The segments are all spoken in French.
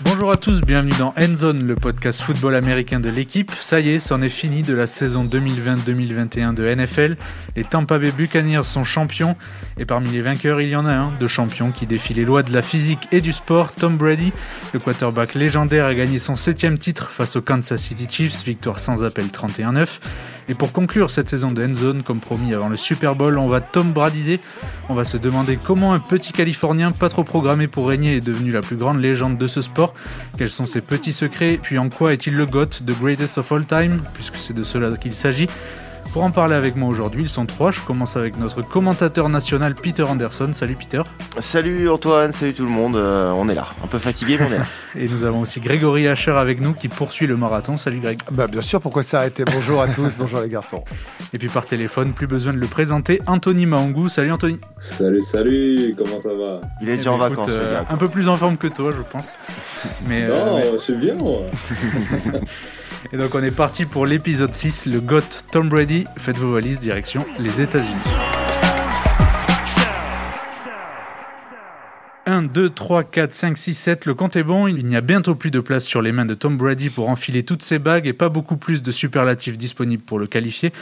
Bonjour à tous, bienvenue dans Endzone, le podcast football américain de l'équipe. Ça y est, c'en est fini de la saison 2020-2021 de NFL. Les Tampa Bay Buccaneers sont champions et parmi les vainqueurs, il y en a un de champion qui défie les lois de la physique et du sport. Tom Brady, le quarterback légendaire, a gagné son septième titre face aux Kansas City Chiefs, victoire sans appel 31-9. Et pour conclure cette saison de Endzone, comme promis avant le Super Bowl, on va Tom Bradiser. On va se demander comment un petit Californien pas trop programmé pour régner est devenu la plus grande légende de ce sport. Quels sont ses petits secrets? Puis en quoi est-il le GOAT, the greatest of all time? Puisque c'est de cela qu'il s'agit. Pour en parler avec moi aujourd'hui, ils sont trois. Je commence avec notre commentateur national Peter Anderson. Salut Peter. Salut Antoine, salut tout le monde. Euh, on est là, un peu fatigué, mais on est là. Et nous avons aussi Grégory Hacher avec nous qui poursuit le marathon. Salut Greg. Bah bien sûr, pourquoi s'arrêter? Bonjour à tous, bonjour les garçons. Et puis par téléphone, plus besoin de le présenter, Anthony Mahongou. Salut Anthony. Salut, salut, comment ça va? Il est déjà Eh en ben, vacances. euh, gars. un peu plus en forme que toi, je pense. Mais, euh, Non, mais- je suis bien moi. Et donc on est parti pour l'épisode 6, le GOAT Tom Brady. Faites vos valises, direction les États-Unis. 1, 2, 3, 4, 5, 6, 7, le compte est bon. Il n'y a bientôt plus de place sur les mains de Tom Brady pour enfiler toutes ses bagues et pas beaucoup plus de superlatifs disponibles pour le qualifier.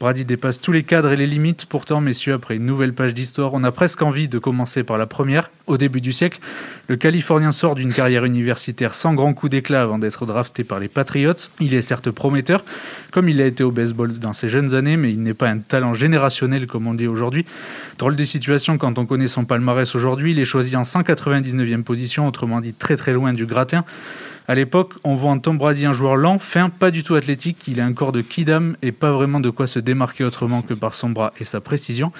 Brady dépasse tous les cadres et les limites. Pourtant, messieurs, après une nouvelle page d'histoire, on a presque envie de commencer par la première. Au début du siècle, le Californien sort d'une carrière universitaire sans grand coup d'éclat avant d'être drafté par les Patriots. Il est certes prometteur, comme il a été au baseball dans ses jeunes années, mais il n'est pas un talent générationnel comme on dit aujourd'hui. Drôle de situation quand on connaît son palmarès aujourd'hui. Il est choisi en 199e position, autrement dit très très loin du gratin. À l'époque, on voit en Tom Brady un joueur lent, fin, pas du tout athlétique. Il a un corps de kidam et pas vraiment de quoi se démarquer autrement que par son bras et sa précision.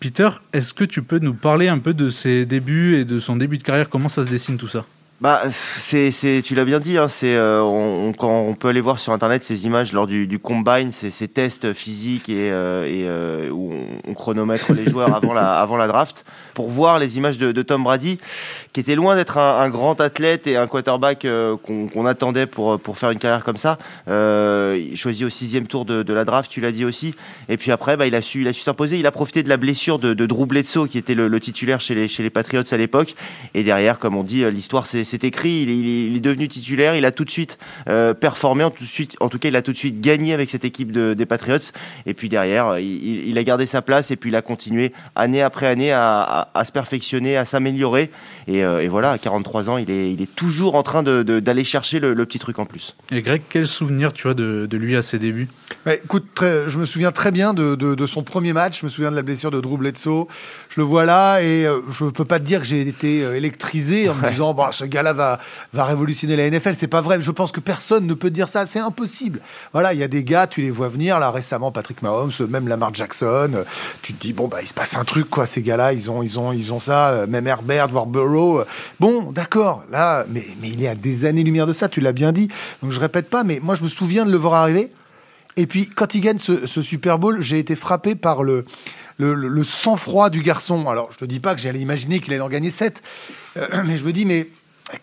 Peter, est-ce que tu peux nous parler un peu de ses débuts et de son début de carrière? Comment ça se dessine tout ça? Bah, c'est, c'est, tu l'as bien dit, hein, c'est, euh, on, quand on peut aller voir sur internet ces images lors du, combine, ces, tests physiques et, euh, euh, où on, on chronomètre les joueurs avant la, avant la draft, pour voir les images de, Tom Brady, qui était loin d'être un, grand athlète et un quarterback qu'on, attendait pour, pour faire une carrière comme ça. Il choisit au sixième tour de, la draft, tu l'as dit aussi. Et puis après, bah, il a su, il a su s'imposer. Il a profité de la blessure de, de Drew Bledsoe, qui était le, le titulaire chez les, chez les Patriots à l'époque. Et derrière, comme on dit, l'histoire c'est c'est écrit. Il est, il est- il est devenu titulaire. Il a tout de suite euh, performé. En tout, de suite, en tout cas, il a tout de suite gagné avec cette équipe de- des Patriots. Et puis derrière, euh, il, a gardé sa place. Et puis il a continué année après année à, à- à se perfectionner, à s'améliorer. Et, euh, et voilà, à 43 ans, il est, il est toujours en train de- de- d'aller chercher le, le petit truc en plus. Et Greg, quel souvenir tu as de, de lui à ses débuts? Ouais, écoute, très- je me souviens très bien de, de- de son premier match. Je me souviens de la blessure de Drew Bledsoe. Je le vois là et je peux pas te dire que j'ai été électrisé en me disant bon, ce gars-là va, va révolutionner la NFL. C'est pas vrai. Je pense que personne ne peut dire ça. C'est impossible. Voilà, il y a des gars, tu les vois venir là récemment, Patrick Mahomes, même Lamar Jackson. euh, Tu te dis bon bah il se passe un truc quoi. Ces gars-là, ils ont ils ont ils ont ça. euh, Même Herbert, voire Burrow. euh, Bon, d'accord. Là, mais mais il est à des années-lumière de ça. Tu l'as bien dit. Donc je répète pas. Mais moi je me souviens de le voir arriver. Et puis, quand il gagne ce, Super Bowl, j'ai été frappé par le, le, sang-froid du garçon. Alors, je te dis pas que j'allais imaginer qu'il allait en gagner 7, mais je me dis, mais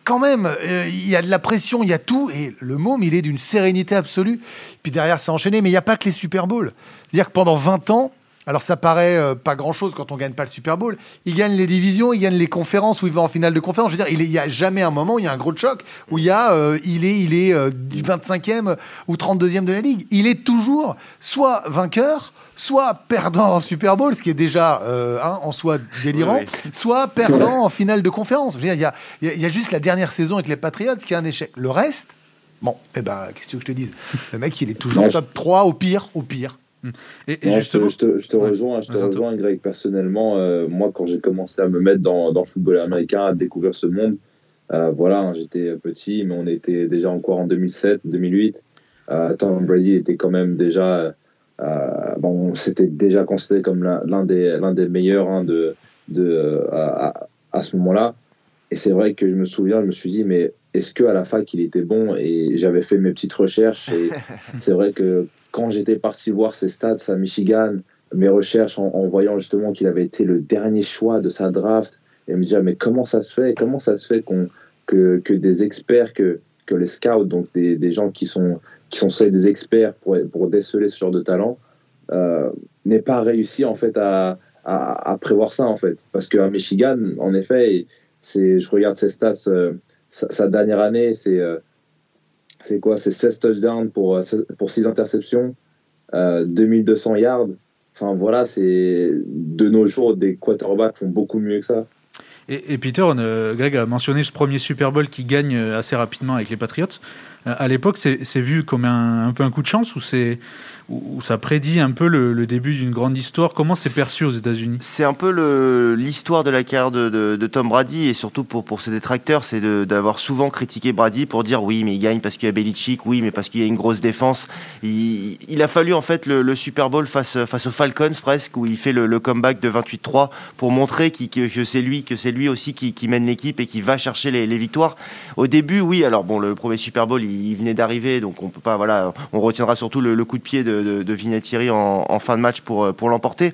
quand même, euh, il y a de la pression, il y a tout, et le môme, il est d'une sérénité absolue. Puis derrière, a enchaîné, mais il n'y a pas que les Super Bowls. C'est-à-dire que pendant 20 ans, alors ça paraît euh, pas grand-chose quand on gagne pas le Super Bowl. Il gagne les divisions, il gagne les conférences où il va en finale de conférence. Je veux dire, il n'y a jamais un moment où il y a un gros choc où il y a, euh, il est, il est euh, 25e ou 32e de la ligue. Il est toujours soit vainqueur, soit perdant en Super Bowl, ce qui est déjà euh, hein, en soi délirant, Oui, soit perdant en finale de conférence. Je veux dire, il y a, il y y a juste la dernière saison avec les Patriots qui est un échec. Le reste, bon, eh ben, qu'est-ce que je te dise? Le mec, il est toujours top 3 au pire, au pire. Et, et Non, je, te, je te- je te Ouais. rejoins, je te rejoins, Greg. Personnellement, euh, moi, quand j'ai commencé à me mettre dans, dans le football américain, à découvrir ce monde, euh, voilà, hein, j'étais petit, mais on était déjà encore en 2007, 2008. Euh, Tom Brady était quand même déjà, bon, c'était déjà considéré comme l'un des, l'un des meilleurs hein, de, de, à, à ce moment-là. Et c'est vrai que je me souviens, je me suis dit, mais est-ce qu'à la fac, il était bon? Et j'avais fait mes petites recherches. Et c'est vrai que quand j'étais parti voir ses stats à Michigan, mes recherches en, voyant justement qu'il avait été le dernier choix de sa draft, et me dire, mais comment ça se fait? Comment ça se fait qu'on, que, que des experts, que, que les scouts, donc des, des gens qui sont, qui sont des experts pour, pour déceler ce genre de talent, euh, n'aient pas réussi en fait à, à, prévoir ça, en fait. Parce qu'à Michigan, en effet, je regarde ses stats, sa, dernière année, c'est, c'est quoi? C'est 16 touchdowns pour, pour 6 interceptions, 2200 yards. Enfin voilà, c'est de nos jours, des quarterbacks font beaucoup mieux que ça. Et, Peter, Greg a mentionné ce premier Super Bowl qui gagne assez rapidement avec les Patriots. à l'époque, c'est vu comme un, un, peu un coup de chance ou c'est où, ça prédit un peu le, début d'une grande histoire. Comment c'est perçu aux États-Unis? C'est un peu l'histoire de la carrière de, Tom Brady et surtout pour, ses détracteurs, c'est d'avoir souvent critiqué Brady pour dire oui, mais il gagne parce qu'il y a Belichick, oui, mais parce qu'il y a une grosse défense. Il, a fallu en fait le, Super Bowl face, aux Falcons presque, où il fait le, comeback de 28-3 pour montrer que c'est lui, lui aussi qui, mène l'équipe et qui va chercher les, victoires. Au début, oui, alors bon, le premier Super Bowl, il, venait d'arriver, donc on peut pas, voilà, on retiendra surtout le, coup de pied de de, de en, fin de match pour, euh, pour l'emporter.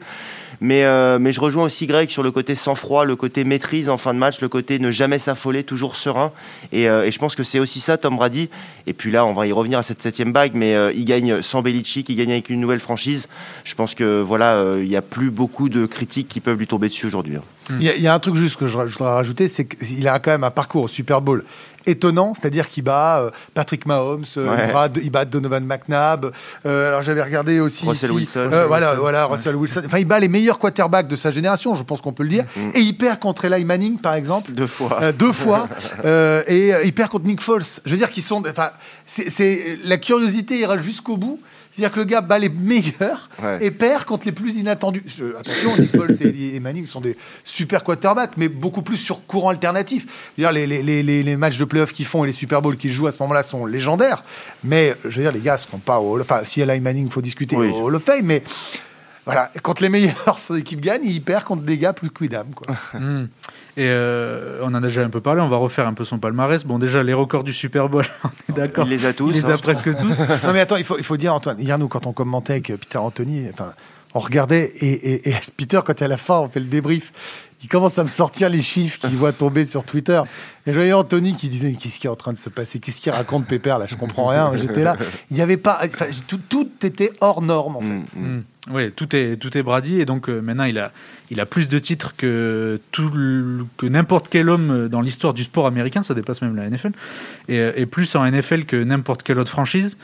Mais, euh, mais je rejoins aussi Greg sur le côté sang-froid, le côté maîtrise en fin de match, le côté ne jamais s'affoler, toujours serein. Et, euh, je pense que c'est aussi ça, Tom Brady. Et puis là, on va y revenir à cette septième bague, mais il gagne sans Belichick, il gagne avec une nouvelle franchise. Je pense que voilà, il n'y a plus beaucoup de critiques qui peuvent lui tomber dessus aujourd'hui. Hein. Il y, a un truc juste que je voudrais rajouter, c'est qu'il a quand même un parcours au Super Bowl étonnant, c'est-à-dire qu'il bat euh, Patrick Mahomes, euh, il, bat, Donovan McNabb. Euh, alors j'avais regardé aussi Russell Wilson. voilà, voilà, Russell Wilson. Enfin, il bat les meilleurs quarterbacks de sa génération, je pense qu'on peut le dire. Mm. Et il perd contre Eli Manning, par exemple. Deux fois. deux fois. et il perd contre Nick Foles. Je veux dire qu'ils sont. Enfin, c'est la curiosité ira jusqu'au bout. C'est-à-dire que le gars bat les meilleurs et perd contre les plus inattendus. attention, Nicole et, Manning sont des super quarterbacks, mais beaucoup plus sur courant alternatif. Dire, les, les, les, les, matchs de playoff qu'ils font et les Super Bowls qu'ils jouent à ce moment-là sont légendaires. Mais je veux dire, les gars ne seront pas au Enfin, si elle a Manning, il faut discuter au Hall of Fame, mais voilà, quand les meilleurs équipes gagnent, ils perdent contre des gars plus quidam. Quoi. Hmm. Et euh, on en a déjà un peu parlé, on va refaire un peu son palmarès. Bon, déjà, les records du Super Bowl, on est d'accord. Il les a tous. Il les a hein. presque tous. non, mais attends, il faut, il faut dire, Antoine, hier, nous, quand on commentait avec Peter Anthony, enfin, on regardait, et, et, Peter, quand à la fin, on fait le débrief, il commence à me sortir les chiffres qu'il voit tomber sur Twitter. Et je voyais Anthony qui disait Qu'est-ce qui est en train de se passer? Qu'est-ce qu'il raconte, Pépère? Là, je comprends rien. J'étais là. Il n'y avait pas. tout, tout, était hors norme, en fait. Mm, mm. Mm. Oui, tout est, tout est Brady. Et donc, euh, maintenant, il a, il a plus de titres que, tout que n'importe quel homme dans l'histoire du sport américain. Ça dépasse même la NFL. Et, euh, et plus en NFL que n'importe quelle autre franchise.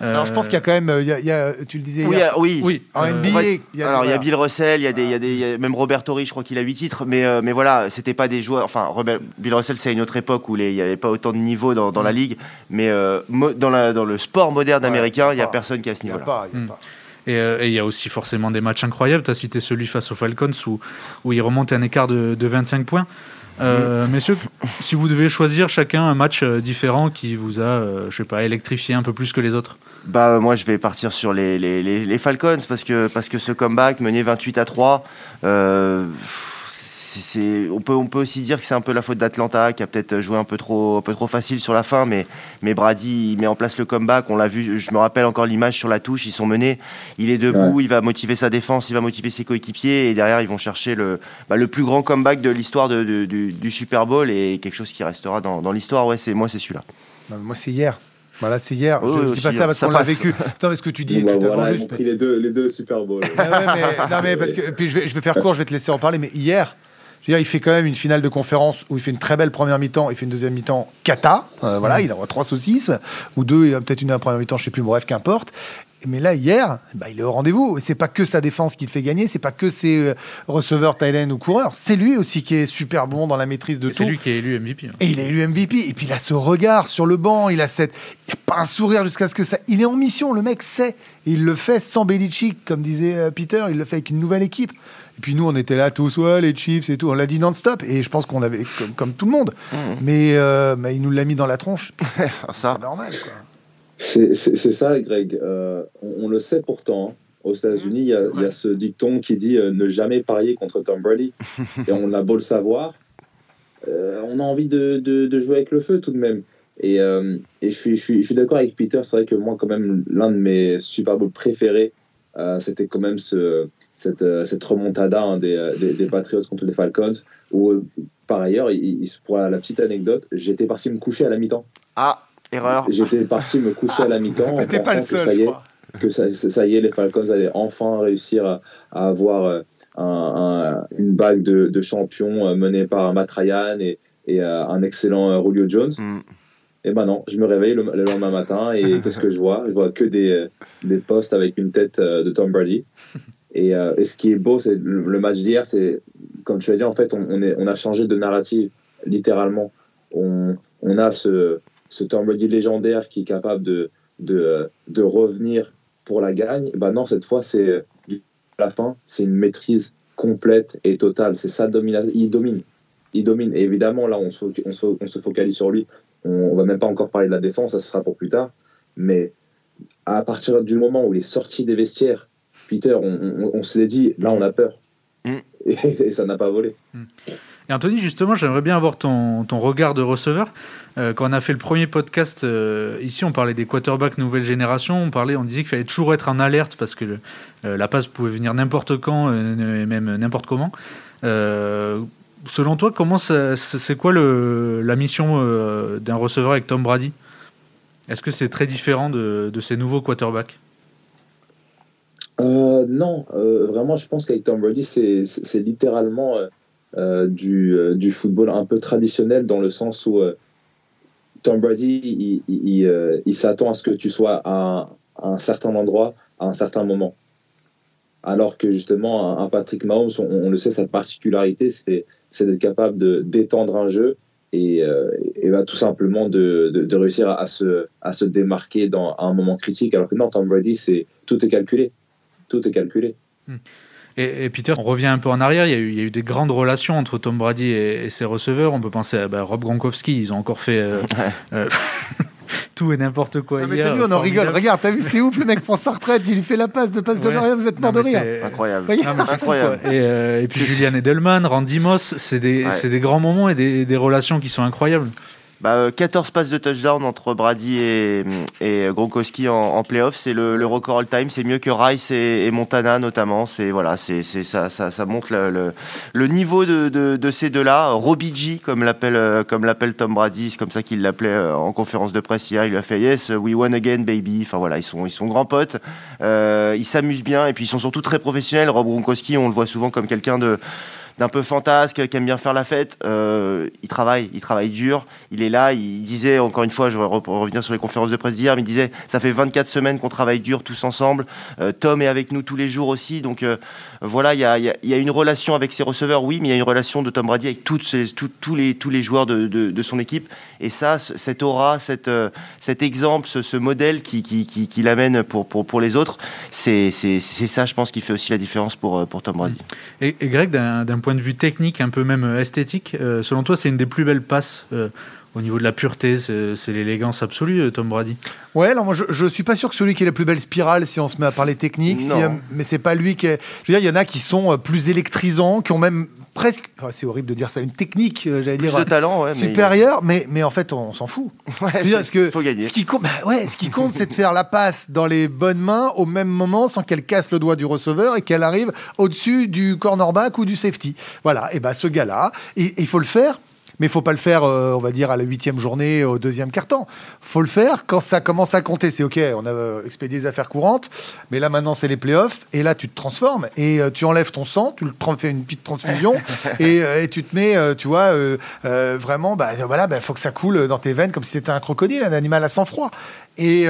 Alors, je pense qu'il y a quand même, il y a, tu le disais, oui, oui. oui. en NBA. il y a alors il y a Bill Russell, il y a des, il y a des, même Robert Torrey, je crois qu'il a 8 titres, mais, euh, mais voilà, c'était pas des joueurs. Enfin, Bill Russell, c'est une autre époque où il n'y avait pas autant de niveau dans, dans la mm. ligue, mais euh, dans, la, dans le sport moderne américain, il n'y a personne qui a ce niveau-là. Mm. Euh, et il y a aussi forcément des matchs incroyables. Tu as cité celui face aux Falcons où, où il remonte un écart de, de 25 points. Euh, messieurs, si vous devez choisir chacun un match euh, différent qui vous a, euh, je sais pas, électrifié un peu plus que les autres bah moi je vais partir sur les, les, les, Falcons parce que parce que ce comeback mené 28 à 3 on, peut, on peut aussi dire que c'est un peu la faute d'Atlanta qui a peut-être joué un peu trop, un peu trop facile sur la fin, mais, mais Brady met en place le comeback. On l'a vu, je me rappelle encore l'image sur la touche, ils sont menés, il est debout, il va motiver sa défense, il va motiver ses coéquipiers, et derrière ils vont chercher le, bah, le plus grand comeback de l'histoire du, Super Bowl et quelque chose qui restera dans, l'histoire. Ouais, c'est moi c'est celui-là. Moi c'est hier. Voilà, c'est hier. je dis pas ça parce qu'on l'a vécu. Attends, ce que tu dis bah voilà, juste... pris les deux, les deux Super Bowls. non, mais parce que puis je vais, je vais faire court, je vais te laisser en parler. Mais hier, il fait quand même une finale de conférence où il fait une très belle première mi-temps, il fait une deuxième mi-temps cata. Euh, voilà, il a trois saucisses, ou deux, il a peut-être une première mi-temps, je sais plus, bref, qu'importe. Mais là, hier, bah, il est au rendez-vous. C'est pas que sa défense qui le fait gagner, c'est pas que ses euh, receveurs, Thailand ou coureurs. C'est lui aussi qui est super bon dans la maîtrise de tout. C'est lui qui est élu MVP. Hein. Et il est élu MVP. Et puis il a ce regard sur le banc, il a cette. Il n'y a pas un sourire jusqu'à ce que ça. Il est en mission, le mec sait. Et il le fait sans Belichick, comme disait euh, Peter, il le fait avec une nouvelle équipe. Et puis nous, on était là tous, ouais, les Chiefs et tout. On l'a dit non-stop. Et je pense qu'on avait, comme, tout le monde. Mmh. Mais, euh, mais, il nous l'a mis dans la tronche. ça. C'est normal, quoi. C'est ça, Greg. Euh, on, le sait pourtant. Hein. Aux États-Unis, il y, a ce dicton qui dit euh, ne jamais parier contre Tom Brady. et on a beau le savoir, on a envie de, de, jouer avec le feu tout de même. Et, et je suis, je suis, je suis d'accord avec Peter. C'est vrai que moi, quand même, l'un de mes Super Bowl préférés, c'était quand même ce, cette, euh, cette remontada hein, euh, des, des, Patriots contre les Falcons, où euh, par ailleurs, il, pour la petite anecdote, j'étais parti me coucher à la mi-temps. Ah, erreur. J'étais parti me coucher à la mi-temps pas le seul, que ça y est, que ça, ça, y est, les Falcons allaient enfin réussir à, avoir une bague de, champion menée par Matt Ryan et, et un excellent Julio Jones. Mm. Et ben non, je me réveille le, lendemain matin et qu'est-ce que je vois? Je vois que des, des posts avec une tête de Tom Brady. Et, et ce qui est beau, c'est le, match d'hier, c'est comme tu as dit, en fait, on, est, on a changé de narrative, littéralement. On, on a ce, ce Tom légendaire qui est capable de, de, de revenir pour la gagne. Ben non, cette fois, c'est la fin, c'est une maîtrise complète et totale. C'est ça, il domine. Il domine. Et évidemment, là, on se, on se, on se focalise sur lui. On, ne va même pas encore parler de la défense, ça sera pour plus tard. Mais à partir du moment où il est sorti des vestiaires, Peter, on, on, se l'est dit, là, on a peur. Mm. Et, ça n'a pas volé. Mm. Et Anthony, justement, j'aimerais bien avoir ton, ton regard de receveur. Euh, quand on a fait le premier podcast euh, ici, on parlait des quarterbacks nouvelle génération. On parlait, on disait qu'il fallait toujours être en alerte parce que euh, la passe pouvait venir n'importe quand et même n'importe comment. selon toi, comment c'est quoi le, la mission d'un receveur avec Tom Brady? Est-ce que c'est très différent de, de ces nouveaux quarterbacks? Non, vraiment, je pense qu'avec Tom Brady, c'est littéralement du, euh, du, football un peu traditionnel dans le sens où euh, Tom Brady, il, il, s'attend à ce que tu sois à un, certain endroit, à un certain moment. Alors que justement, un, Patrick Mahomes, on, le sait, sa particularité, c'est, d'être capable de, d'étendre un jeu et, et bah, tout simplement de, de, réussir à, se, à se démarquer dans, à un moment critique. Alors que non, Tom Brady, c'est, tout est calculé. Tout est calculé. Hmm. Et, Peter, on revient un peu en arrière. Il y, a eu, il y a eu des grandes relations entre Tom Brady et, ses receveurs. On peut penser à bah, Rob Gronkowski. Ils ont encore fait euh, euh, tout et n'importe quoi. mais t'as vu, on en rigole. Regarde, t'as vu, c'est ouf. Le mec prend sa retraite. Il lui fait la passe de passe de ouais. Vous êtes mort de rire. Incroyable. incroyable. et, euh, et, puis Julian Edelman, Randy Moss. C'est des, des, grands moments et des, des relations qui sont incroyables. 14 bah, passes de touchdown entre Brady et, Gronkowski en, en playoff, c'est le, record all-time. C'est mieux que Rice et, Montana notamment. C'est voilà, c'est ça, ça, montre le, niveau de, de, ces deux-là. Robbie G, comme l'appelle comme l'appelle Tom Brady, c'est comme ça qu'il l'appelait euh, en conférence de presse hier. Il lui a fait Yes, we won again, baby. Enfin voilà, ils sont ils sont grands potes. Euh, ils s'amusent bien et puis ils sont surtout très professionnels. Rob Gronkowski, on le voit souvent comme quelqu'un de d'un peu fantasque, qui aime bien faire la fête. Euh, il travaille, il travaille dur. Il est là. Il disait, encore une fois, je vais revenir sur les conférences de presse d'hier, mais il disait, ça fait 24 semaines qu'on travaille dur tous ensemble. Euh, Tom est avec nous tous les jours aussi. Donc euh, voilà, il y a, une relation avec ses receveurs, oui, mais il y a une relation de Tom Brady avec tous, les, joueurs de, son équipe. Et ça, cette aura, cette, cet exemple, ce, modèle qui, qui, l'amène pour, les autres, c'est ça, je pense, qui fait aussi la différence pour, Tom Brady. Et, Greg, d'un point de vue technique, un peu même euh, esthétique, euh, selon toi, c'est une des plus belles passes euh, au niveau de la pureté, c'est l'élégance absolue, Tom Brady. Ouais, alors moi je, je suis pas sûr que celui qui est la plus belle spirale, si on se met à parler technique, si, mais c'est pas lui qui est. Je veux dire, il y en a qui sont plus électrisants, qui ont même presque, c'est horrible de dire ça, une technique, j'allais dire, de talent, ouais, supérieure, mais, mais, en fait, on, s'en fout. Ouais, que faut gagner. Ce qui compte, bah ouais, ce qui compte, c'est de faire la passe dans les bonnes mains au même moment, sans qu'elle casse le doigt du receveur et qu'elle arrive au-dessus du cornerback ou du safety. Voilà. Et ben, ce gars-là, il faut le faire mais il faut pas le faire, euh, on va dire, à la huitième journée, au deuxième quart-temps. faut le faire quand ça commence à compter. C'est OK, on a euh, expédié des affaires courantes, mais là maintenant c'est les playoffs, et là tu te transformes, et euh, tu enlèves ton sang, tu le fais une petite transfusion, et, tu te mets, tu vois, vraiment, bah, voilà, bah, faut que ça coule dans tes veines comme si c'était un crocodile, un animal à sang-froid. Et,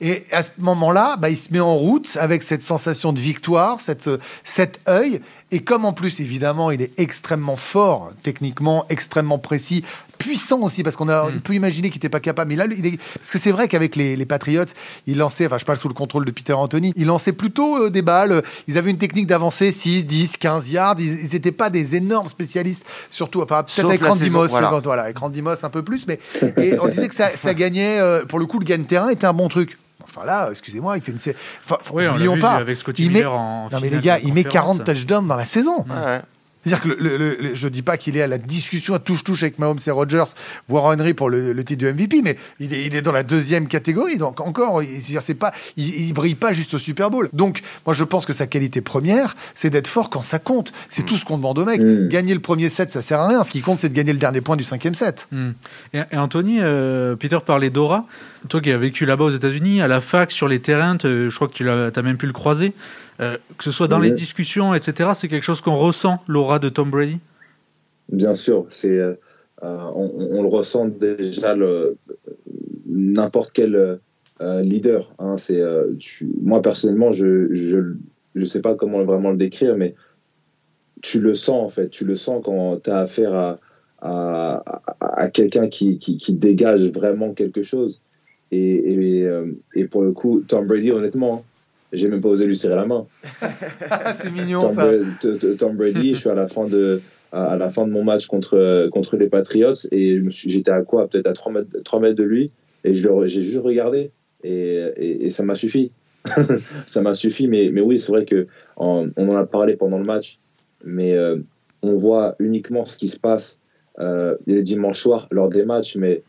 et, à ce moment-là, bah, il se met en route avec cette sensation de victoire, cette, cet œil, et comme en plus, évidemment, il est extrêmement fort, techniquement, extrêmement précis, puissant aussi, parce qu'on a, hmm. peut imaginer qu'il n'était pas capable. Mais là, il est, parce que c'est vrai qu'avec les, les, Patriots, il lançait, enfin, je parle sous le contrôle de Peter Anthony, il lançait plutôt euh, des balles. Ils avaient une technique d'avancer 6, 10, 15 yards. Ils n'étaient pas des énormes spécialistes, surtout, enfin, peut-être avec Randy Moss, voilà. voilà. avec Randy Moss un peu plus, mais et on disait que ça, ça gagnait, euh, pour le coup, le gain de terrain était un bon truc. Enfin là, excusez-moi, il fait une. Enfin, oui, on pas. Avec Scotty il met... en non mais les gars, il met 40 touchdowns dans la saison. Ouais. C'est-à-dire que le, je ne dis pas qu'il est à la discussion à touche-touche avec Mahomes et Rogers, voire Henry pour le, titre de MVP, mais il est, il est, dans la deuxième catégorie. Donc encore, c'est pas, il, brille pas juste au Super Bowl. Donc moi je pense que sa qualité première, c'est d'être fort quand ça compte. C'est mm. tout ce qu'on demande au mec. Mm. Gagner le premier set, ça sert à rien. Ce qui compte, c'est de gagner le dernier point du cinquième set. Mm. Et, Anthony, euh, Peter parlait d'Aura. Toi qui as vécu là-bas aux États-Unis, à la fac, sur les terrains, je crois que tu as, as, même pu le croiser. Que ce soit dans les discussions, etc., c'est quelque chose qu'on ressent, l'aura de Tom Brady? Bien sûr, c'est, on, le ressent déjà n'importe quel leader. Hein, c'est, moi, personnellement, je ne je, sais pas comment vraiment le décrire, mais tu le sens, en fait. Tu le sens quand tu as affaire à à, quelqu'un qui, qui, dégage vraiment quelque chose. Et, euh, et, pour le coup, Tom Brady, honnêtement, j'ai même pas osé lui serrer la main. c'est mignon Tom ça. Brady, Tom Brady, je suis à la fin de, à la fin de mon match contre, contre les Patriots et j'étais à quoi? Peut-être à 3 mètres, 3 mètres de lui et j'ai juste regardé et, et, ça m'a suffi. ça m'a suffi, mais, mais oui, c'est vrai que on en a parlé pendant le match, mais euh, on voit uniquement ce qui se passe euh, les dimanches soirs lors des matchs, mais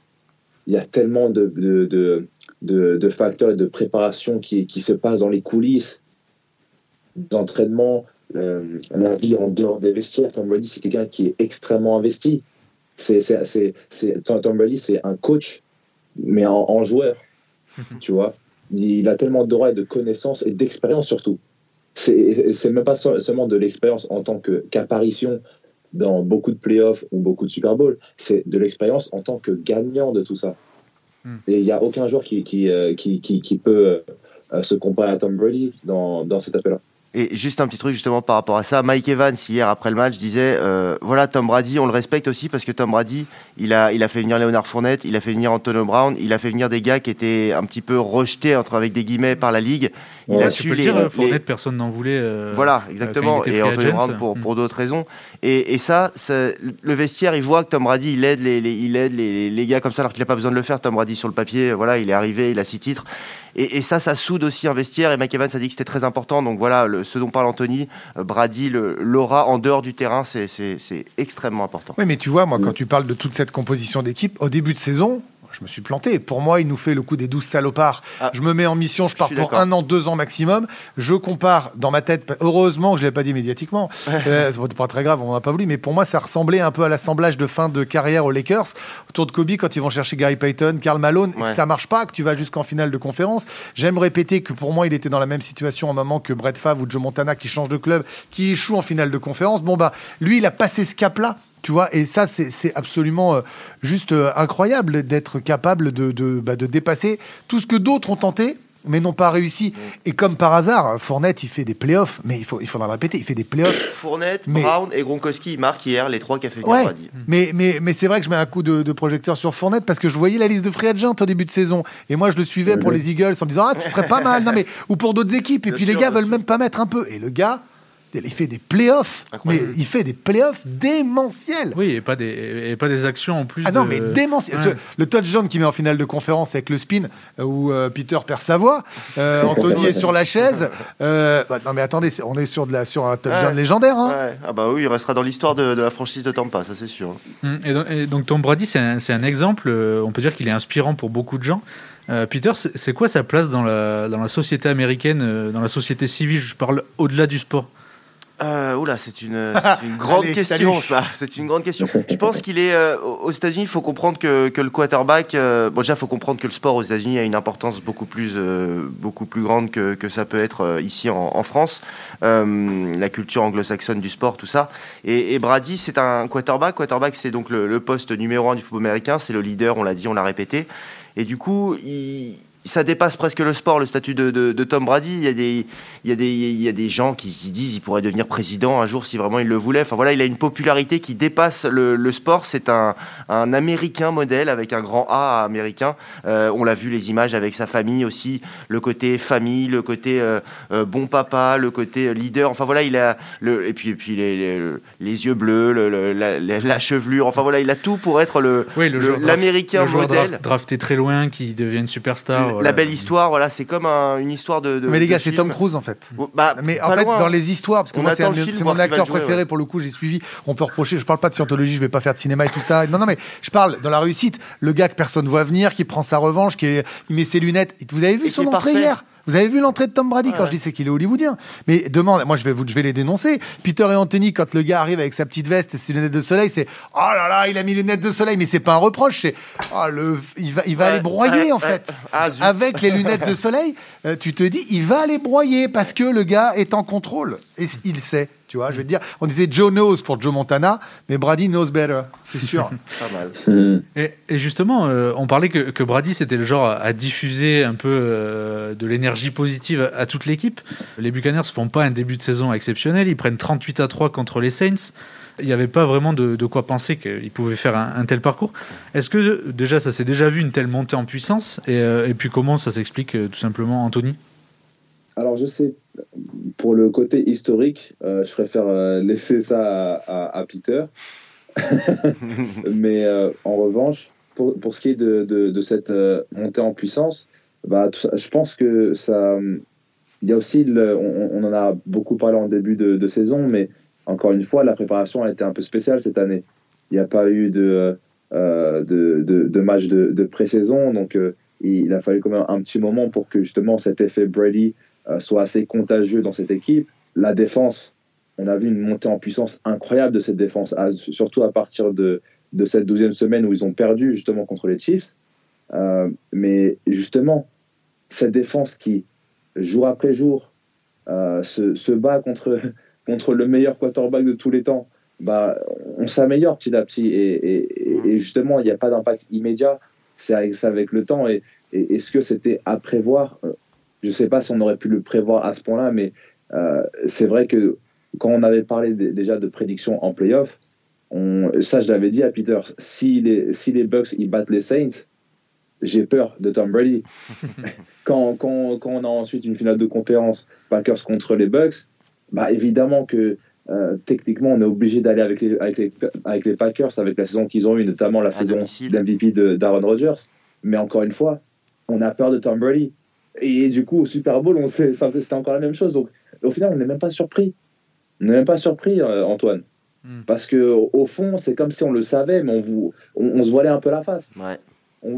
il y a tellement de, de, de, de, facteurs et de préparation qui, qui se passent dans les coulisses, d'entraînement, euh, la vie en dehors des vestiaires. Tom Brady, c'est quelqu'un qui est extrêmement investi. C'est, c'est, c'est, Tom Brady, c'est un coach, mais en, joueur. tu vois il a tellement d'oreilles, de connaissances et d'expérience surtout. C'est, c'est même pas seulement de l'expérience en tant que, qu'apparition dans beaucoup de playoffs ou beaucoup de Super Bowl, c'est de l'expérience en tant que gagnant de tout ça. Hmm. Et il n'y a aucun joueur qui, qui, euh, qui, qui, peut euh, se comparer à Tom Brady dans, dans cet appel-là. Et juste un petit truc justement par rapport à ça, Mike Evans hier après le match disait euh, voilà Tom Brady, on le respecte aussi parce que Tom Brady, il a, il a fait venir Leonard Fournette, il a fait venir Antonio Brown, il a fait venir des gars qui étaient un petit peu rejetés entre avec des guillemets par la ligue. Il a su les, dire, Fournette, personne n'en voulait. Euh, voilà, exactement. Et Antonio Brown pour, pour d'autres raisons. Et, et ça, le vestiaire, il voit que Tom Brady, il aide les, il aide les, gars comme ça alors qu'il n'a pas besoin de le faire. Tom Brady sur le papier, voilà, il est arrivé, il a six titres. Et, ça, ça soude aussi un vestiaire. Et Mike Evans a dit que c'était très important. Donc voilà, ce dont parle Anthony, euh, Brady, l'aura en dehors du terrain, c'est extrêmement important. Oui, mais tu vois, moi, quand tu parles de toute cette composition d'équipe, au début de saison, je me suis planté. Pour moi, il nous fait le coup des douze salopards. Ah. je me mets en mission, je pars pour un an, deux ans maximum. Je compare dans ma tête, heureusement que je ne l'ai pas dit médiatiquement, euh, c'est pas très grave, on n'a pas voulu, mais pour moi, ça ressemblait un peu à l'assemblage de fin de carrière aux Lakers, autour de Kobe, quand ils vont chercher Gary Payton, Karl Malone, et que ça marche pas, que tu vas jusqu'en finale de conférence. J'aime répéter que pour moi, il était dans la même situation à un moment que Brett Favre ou Joe Montana qui change de club, qui échoue en finale de conférence. Bon, bah, lui, il a passé ce cap-là. Tu vois, et ça, c'est absolument euh, juste euh, incroyable d'être capable de, de, bah, de, dépasser tout ce que d'autres ont tenté, mais n'ont pas réussi. Et comme par hasard, Fournette, il fait des playoffs, mais il, faut, il faudra le répéter, il fait des playoffs. Fournette, Brown et Gronkowski, ils marquent hier les trois qui a fait ouais, Mais, mais, mais c'est vrai que je mets un coup de, projecteur sur Fournette parce que je voyais la liste de free agent au début de saison. Et moi, je le suivais pour les Eagles en me disant, ah, ce serait pas mal. Non, mais, ou pour d'autres équipes. Et puis les gars veulent même pas mettre un peu. Et le gars, il fait des playoffs, mais il fait des playoffs démentiels. Oui, et pas des, et pas des actions en plus. Ah non, mais démentiels. Le touchdown qui met en finale de conférence avec le spin, euh, où euh, Peter perd sa voix, euh, Anthony est sur la chaise. Bah, non, mais attendez, on est sur, de la, sur un touchdown légendaire. Hein. Ah bah oui, il restera dans l'histoire de, la franchise de Tampa, ça c'est sûr. Hum, et donc, Tom Brady, c'est un, un, exemple, on peut dire qu'il est inspirant pour beaucoup de gens. Peter, c'est quoi sa place dans la, dans la société américaine, dans la société civile? Je parle au-delà du sport euh, oula, c'est une, une, grande question, ça. C'est une grande question. Je pense qu'il est euh, aux États-Unis. Il faut comprendre que, que le quarterback. Euh, bon, déjà, il faut comprendre que le sport aux États-Unis a une importance beaucoup plus, euh, beaucoup plus grande que, que, ça peut être ici en, en France. la culture anglo-saxonne du sport, tout ça. Et, et Brady, c'est un quarterback. Quarterback, c'est donc le, le, poste numéro un du football américain. C'est le leader. On l'a dit, on l'a répété. Et du coup, il, ça dépasse presque le sport, le statut de, de, Tom Brady. Il y a des, il y a des, il y a des gens qui, disent qu'il pourrait devenir président un jour si vraiment il le voulait. Enfin voilà, il a une popularité qui dépasse le, le sport. C'est un, un américain modèle avec un grand A américain. Euh, on l'a vu les images avec sa famille aussi, le côté famille, le côté euh, euh, bon papa, le côté leader. Enfin voilà, il a le, et puis, et puis les, les, yeux bleus, le, la, chevelure. Enfin voilà, il a tout pour être le, l'américain modèle. drafté très loin, qui devient une superstar la belle histoire, voilà, c'est comme une histoire de, Mais les gars, c'est Tom Cruise en fait. Bah, mais en fait, dans les histoires, parce que moi, c'est mon acteur préféré pour le coup, j'ai suivi. On peut reprocher, je parle pas de scientologie, je vais pas faire de cinéma et tout ça. Non, non, mais je parle dans la réussite. Le gars que personne voit venir, qui prend sa revanche, qui, met ses lunettes. Vous avez vu son entrée hier? Vous avez vu l'entrée de Tom Brady quand je dis c'est qu'il est hollywoodien. Mais demande, moi je vais vous, je vais les dénoncer. Peter et Anthony, quand le gars arrive avec sa petite veste et ses lunettes de soleil, c'est oh là là, il a mis les lunettes de soleil, mais c'est pas un reproche, c'est oh le, il va, il va Ouais, aller broyer ouais, en fait. Ah, avec les lunettes de soleil, euh, tu te dis il va aller broyer parce que le gars est en contrôle et il sait. Tu vois, je te dire, on disait Joe knows pour Joe Montana, mais Brady knows better, c'est sûr. Pas mal. Mhm. Et, et justement, euh, on parlait que, que Brady, c'était le genre à, à diffuser un peu euh, de l'énergie positive à, toute l'équipe. Les Buccaneers font pas un début de saison exceptionnel. Ils prennent 38 à 3 contre les Saints. Il n'y avait pas vraiment de, de quoi penser qu'ils pouvaient faire un, un tel parcours. Est-ce que déjà, ça s'est déjà vu une telle montée en puissance? Et, euh, et puis comment ça s'explique tout simplement, Anthony? Alors, je sais, pour le côté historique, euh, je préfère euh, laisser ça à, à- à Peter. Mais euh, en revanche, pour, pour ce qui est de, de, de cette euh, montée en puissance, bah, ça- je pense que ça. Il y a aussi, le- on, on en a beaucoup parlé en début de, de saison, mais encore une fois, la préparation a été un peu spéciale cette année. Il n'y a pas eu de, euh, de, match de, de pré-saison, donc il a fallu quand même un petit moment pour que justement cet effet Brady soit assez contagieux dans cette équipe. La défense, on a vu une montée en puissance incroyable de cette défense, surtout à partir de, de cette douzième semaine où ils ont perdu justement contre les Chiefs. Euh, mais justement, cette défense qui, jour après jour, euh, se, se bat contre, contre le meilleur quarterback de tous les temps, bah, on s'améliore petit à petit. Et, et- justement, il n'y a pas d'impact immédiat. C'est avec, le temps. Et, et est-ce que c'était à prévoir Euh, Je ne sais pas si on aurait pu le prévoir à ce point-là, mais euh, c'est vrai que quand on avait parlé déjà de prédiction en playoff, on, ça je l'avais dit à Peter, si les, si les Bucks ils battent les Saints, j'ai peur de Tom Brady. quand, quand, quand on a ensuite une finale de conférence Packers contre les Bucks, bah évidemment que euh, techniquement on est obligé d'aller avec les, avec, les, avec les Packers avec la saison qu'ils ont eue, notamment la saison domicile. d'MVP de- d'Aaron Rodgers. Mais encore une fois, on a peur de Tom Brady. Et du coup, au Super Bowl, on sait, ça- c'était encore la même chose. Donc, au final, on n'est même pas surpris. On n'est même pas surpris, euh, Antoine. Mm. Parce que au fond, c'est comme si on le savait, mais on, vous, on, on se voilait un peu la face. Ouais.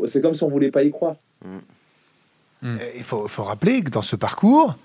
C'est comme si on voulait pas y croire. Euh, Il faut, faut rappeler que dans ce parcours,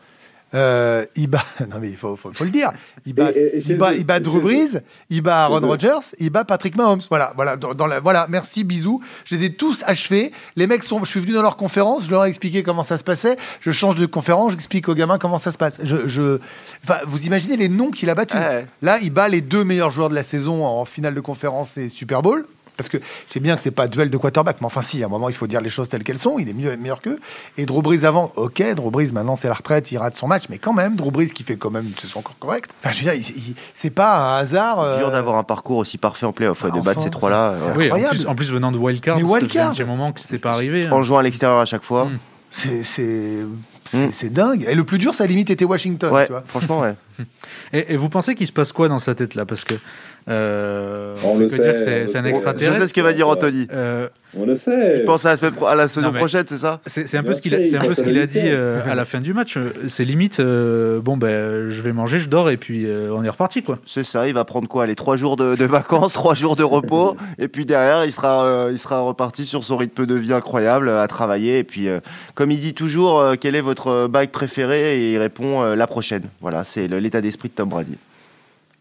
euh, il bat, non mais il faut, faut, faut le dire, il bat, Et- et- et il bat, il Drew. Brees, il bat Aaron. Rodgers, il bat Patrick Mahomes. Voilà, voilà, dans, dans la, voilà, merci, bisous. Je les ai tous achevés. Les mecs sont, je suis venu dans leur conférence, je leur ai expliqué comment ça se passait. Je change de conférence, j'explique aux gamins comment ça se passe. Je, je, enfin, vous imaginez les noms qu'il a battus. Ouais. Là, il bat les deux meilleurs joueurs de la saison en finale de conférence et Super Bowl. Parce que je sais bien que c'est pas duel de quarterback, mais enfin si, à un moment il faut dire les choses telles qu'elles sont. Il est mieux, meilleur qu'eux. Et Drew Brees avant, ok, Drew Brees maintenant c'est la retraite, il rate son match, mais quand même Drew Brees qui fait quand même une saison encore correcte. Enfin, je veux dire, c'est pas un hasard. euh, Dur d'avoir un parcours aussi parfait en playoff, ouais, Bah, de battre enfin, ces trois-là. c'est-. Oui, en plus, en plus venant de Wildcard, wildcard. un moment que c'était pas arrivé. hein. En jouant à l'extérieur à chaque fois. Mm. C'est c'est c'est- Mm. c'est dingue. Et le plus dur, ça limite était Washington. Ouais, Tu vois. franchement, ouais. Et, et vous pensez qu'il se passe quoi dans sa tête là? Parce que euh, On on, le peut sait, dire que c'est un sait. Je extraterrestre. sais ce que va dire Anthony. Euh, On le sait. Tu penses à la, semaine pro- à la saison Non, prochaine, c'est ça c'est c'est un peu ce qu'il a, sûr, c'est un il peu ce qu'il a dit euh, à la fin du match. C'est limite, euh, bon ben, je vais manger, je dors et puis euh, on est reparti quoi. C'est ça, il va prendre quoi Les trois jours de, de vacances, trois jours de repos, et puis derrière, il sera, euh, il sera reparti sur son rythme de vie incroyable, à travailler. Et puis, euh, comme il dit toujours, euh, quel est votre bike préféré Et il répond euh, la prochaine. Voilà, c'est l'état d'esprit de Tom Brady.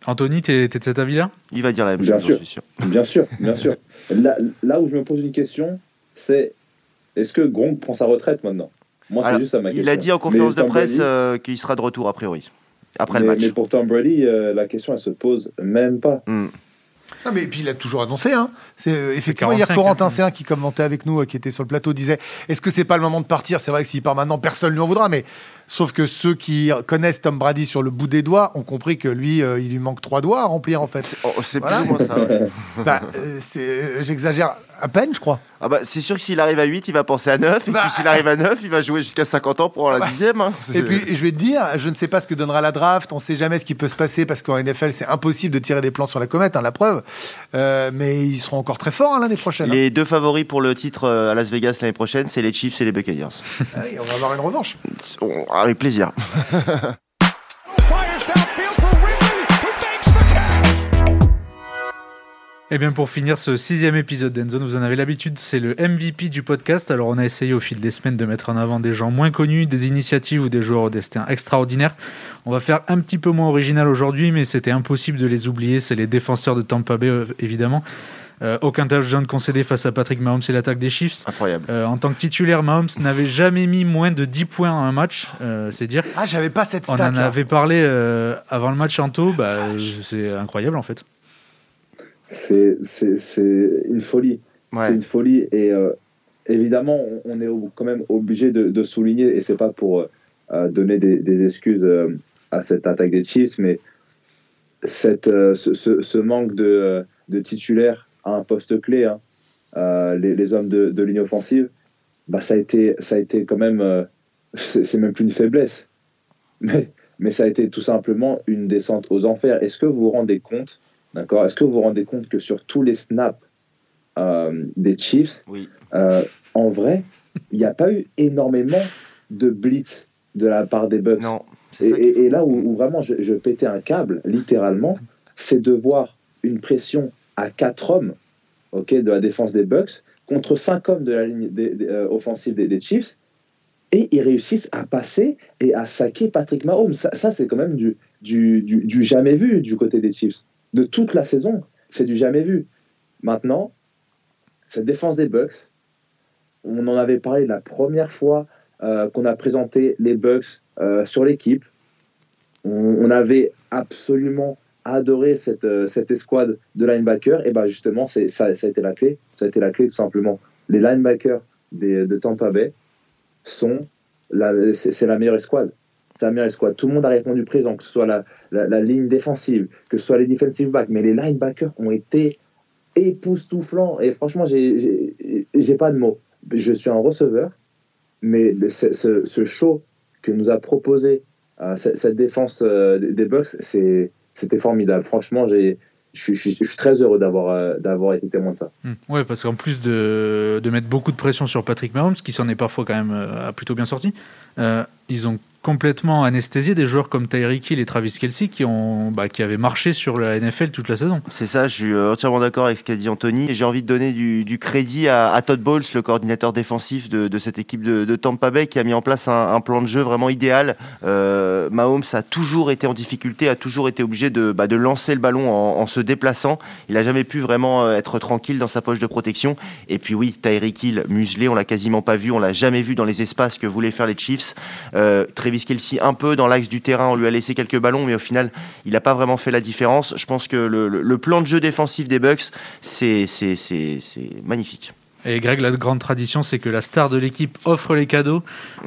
Anthony, t'es t'es de cet avis-là? Il va dire la même Bien chose, sûr. suis sûr. Bien sûr, bien sûr. Là, là où je me pose une question, c'est est-ce que Gronk prend sa retraite maintenant? Moi, c'est juste ça ma question. Il a dit en conférence Mais de presse euh, qu'il sera de retour a priori, après mais, le match. mais pour Tom Brady, euh, la question, elle se pose même pas. Hmm. Non, mais puis il a toujours annoncé. Hein. C'est euh, effectivement hier 45, Corentin hein. C1 qui commentait avec nous, euh, qui était sur le plateau, disait Est-ce que c'est pas le moment de partir? C'est vrai que s'il part maintenant, personne lui en voudra. Mais sauf que ceux qui connaissent Tom Brady sur le bout des doigts ont compris que lui, euh, il lui manque trois doigts à remplir en fait. Oh, c'est Voilà. plus ou moins ça. ouais. Bah, euh, euh, J'exagère à peine, je crois. Ah bah, c'est sûr que s'il arrive à 8, il va penser à 9. Et Bah. puis s'il arrive à 9, il va jouer jusqu'à 50 ans pour la bah. dixième. hein. Et puis, je vais te dire, je ne sais pas ce que donnera la draft. On ne sait jamais ce qui peut se passer parce qu'en NFL, c'est impossible de tirer des plans sur la comète, hein, la preuve. Euh, mais ils seront encore très forts hein, l'année prochaine. Les deux favoris pour le titre à Las Vegas l'année prochaine, c'est les Chiefs et les Buccaneers. Ah oui, on va avoir une revanche. On- Avec. Et bien pour finir ce sixième épisode d'Endzone, vous en avez l'habitude, c'est le MVP du podcast. Alors on a essayé au fil des semaines de mettre en avant des gens moins connus, des initiatives ou des joueurs au destin extraordinaire. On va faire un petit peu moins original aujourd'hui, mais c'était impossible de les oublier. C'est les défenseurs de Tampa Bay, euh, évidemment. Euh, aucun touchdown concédé face à Patrick Mahomes et l'attaque des Chiefs. Incroyable. Euh, en tant que titulaire, Mahomes n'avait jamais mis moins de 10 points en un match, euh, c'est dire. Ah, j'avais pas cette On stat. en là. avait parlé euh, avant le match en taux, bah, c'est incroyable en fait. C'est c'est- c'est une folie. Ouais. C'est une folie. Et euh, évidemment, on, on est quand même obligé de, de souligner, et c'est pas pour donner des, des excuses euh, à cette attaque des Chiefs, mais cette, euh, ce, ce- ce manque de, de titulaires à un poste clé, hein, euh, les, les hommes de, de ligne offensive, bah, ça, a été, ça a été quand même. euh, c'est même plus une faiblesse. Mais, mais ça a été tout simplement une descente aux enfers. Est-ce que vous vous rendez compte D'accord Est-ce que vous vous rendez compte que sur tous les snaps euh, des Chiefs, Oui. en vrai, il n'y a pas eu énormément de blitz de la part des Bucks? Non. Et, là où, où vraiment je, je pétais un câble, littéralement, c'est de voir une pression à quatre hommes ok, de la défense des Bucks contre cinq hommes de la ligne euh, offensive des, Chiefs. Et ils réussissent à passer et à saquer Patrick Mahomes. Ça, c'est quand même du, du, jamais vu du côté des Chiefs. De toute la saison, c'est du jamais vu. Maintenant, cette défense des Bucks, on en avait parlé la première fois euh, qu'on a présenté les Bucks euh, sur l'équipe. On avait absolument adoré cette, euh, cette escouade de linebackers. Et ben justement, c'est, ça, ça a été la clé. Ça a été la clé tout simplement. Les linebackers de Tampa Bay sont la, c'est, la meilleure escouade. C'est la meilleure escouade. Tout le monde a répondu présent, que ce soit la, la, ligne défensive, que ce soit les defensive backs, mais les linebackers ont été époustouflants. Et franchement, j'ai, j'ai, pas de mots. Je suis un receveur, mais ce, ce- show que nous a proposé euh, cette, défense euh, des Bucks, c'est, c'était formidable. Franchement, j'ai, je, suis- je je suis très heureux d'avoir, euh, d'avoir été témoin de ça. Hmm. Ouais, parce qu'en plus de, de mettre beaucoup de pression sur Patrick Mahomes, qui s'en est parfois quand même euh, plutôt bien sorti, euh, ils ont complètement anesthésié des joueurs comme Tyreek Hill et Travis Kelsey qui, ont, bah, qui avaient marché sur la NFL toute la saison. C'est ça, je suis euh, entièrement d'accord avec ce qu'a dit Anthony. J'ai envie de donner du, crédit à, Todd Bowles, le coordinateur défensif de, cette équipe de, Tampa Bay, qui a mis en place un, plan de jeu vraiment idéal. Euh, Mahomes a toujours été en difficulté, a toujours été obligé de, bah, de lancer le ballon en, se déplaçant. Il n'a jamais pu vraiment euh, être tranquille dans sa poche de protection. Et puis oui, Tyreek Hill muselé, on l'a quasiment pas vu, on l'a jamais vu dans les espaces que voulaient faire les Chiefs. Euh, Travis Kelsey un peu dans l'axe du terrain, on lui a laissé quelques ballons, mais au final, il n'a pas vraiment fait la différence. Je pense que le, plan de jeu défensif des Bucks, c'est magnifique. Et Greg, la grande tradition, c'est que la star de l'équipe offre les cadeaux.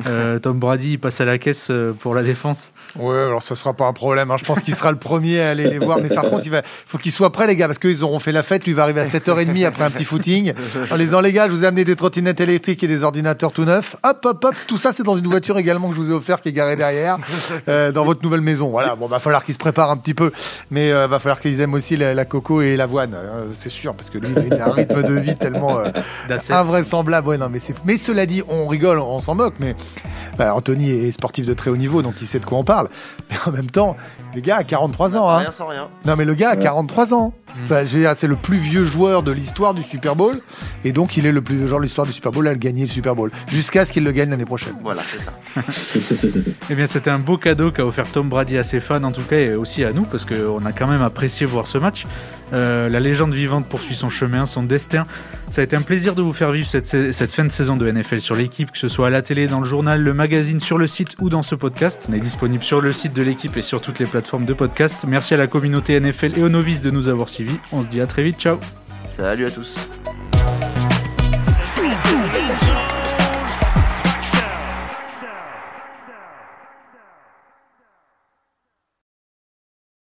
Euh, Tom Brady passe à la caisse euh, pour la défense. Ouais, alors ça sera pas un problème. hein. Je pense qu'il sera le premier à aller les voir. Mais par contre, il va, faut qu'il soit prêt, les gars, parce qu'ils auront fait la fête. Lui va arriver à 7h30 après un petit footing. En les disant, les gars, je vous ai amené des trottinettes électriques et des ordinateurs tout neufs. Hop, hop, hop. Tout ça, c'est dans une voiture également que je vous ai offert, qui est garée derrière, euh, dans votre nouvelle maison. Voilà. Bon, va falloir qu'il se prépare un petit peu. Mais euh, va falloir qu'ils aiment aussi la, la coco et l'avoine. euh, c'est sûr, parce que lui, il a un rythme de vie tellement euh, invraisemblable. Ouais, non, mais. Mais cela dit, on rigole, on s'en moque, mais bah, Anthony est sportif de très haut niveau, donc il sait de quoi on parle. Mais en même temps, les gars, à 43 ans, hein. Rien sans rien. Non, mais le gars a Ouais. 43 ans. Dire, c'est le plus vieux joueur de l'histoire du Super Bowl. Et donc, il est le plus vieux joueur de l'histoire du Super Bowl à le gagner le Super Bowl. Jusqu'à ce qu'il le gagne l'année prochaine. Voilà, c'est ça. Eh bien, c'était un beau cadeau qu'a offert Tom Brady à ses fans, en tout cas, et aussi à nous, parce qu'on a quand même apprécié voir ce match. Euh, la légende vivante poursuit son chemin, son destin. Ça a été un plaisir de vous faire vivre cette, cette fin de saison de NFL sur l'équipe, que ce soit à la télé, dans le journal, le magazine, sur le site ou dans ce podcast. On est disponible sur le site de l'équipe et sur toutes les plateformes de podcast. Merci à la communauté NFL et aux novices de nous avoir suivis. On se dit à très vite, ciao Salut à tous.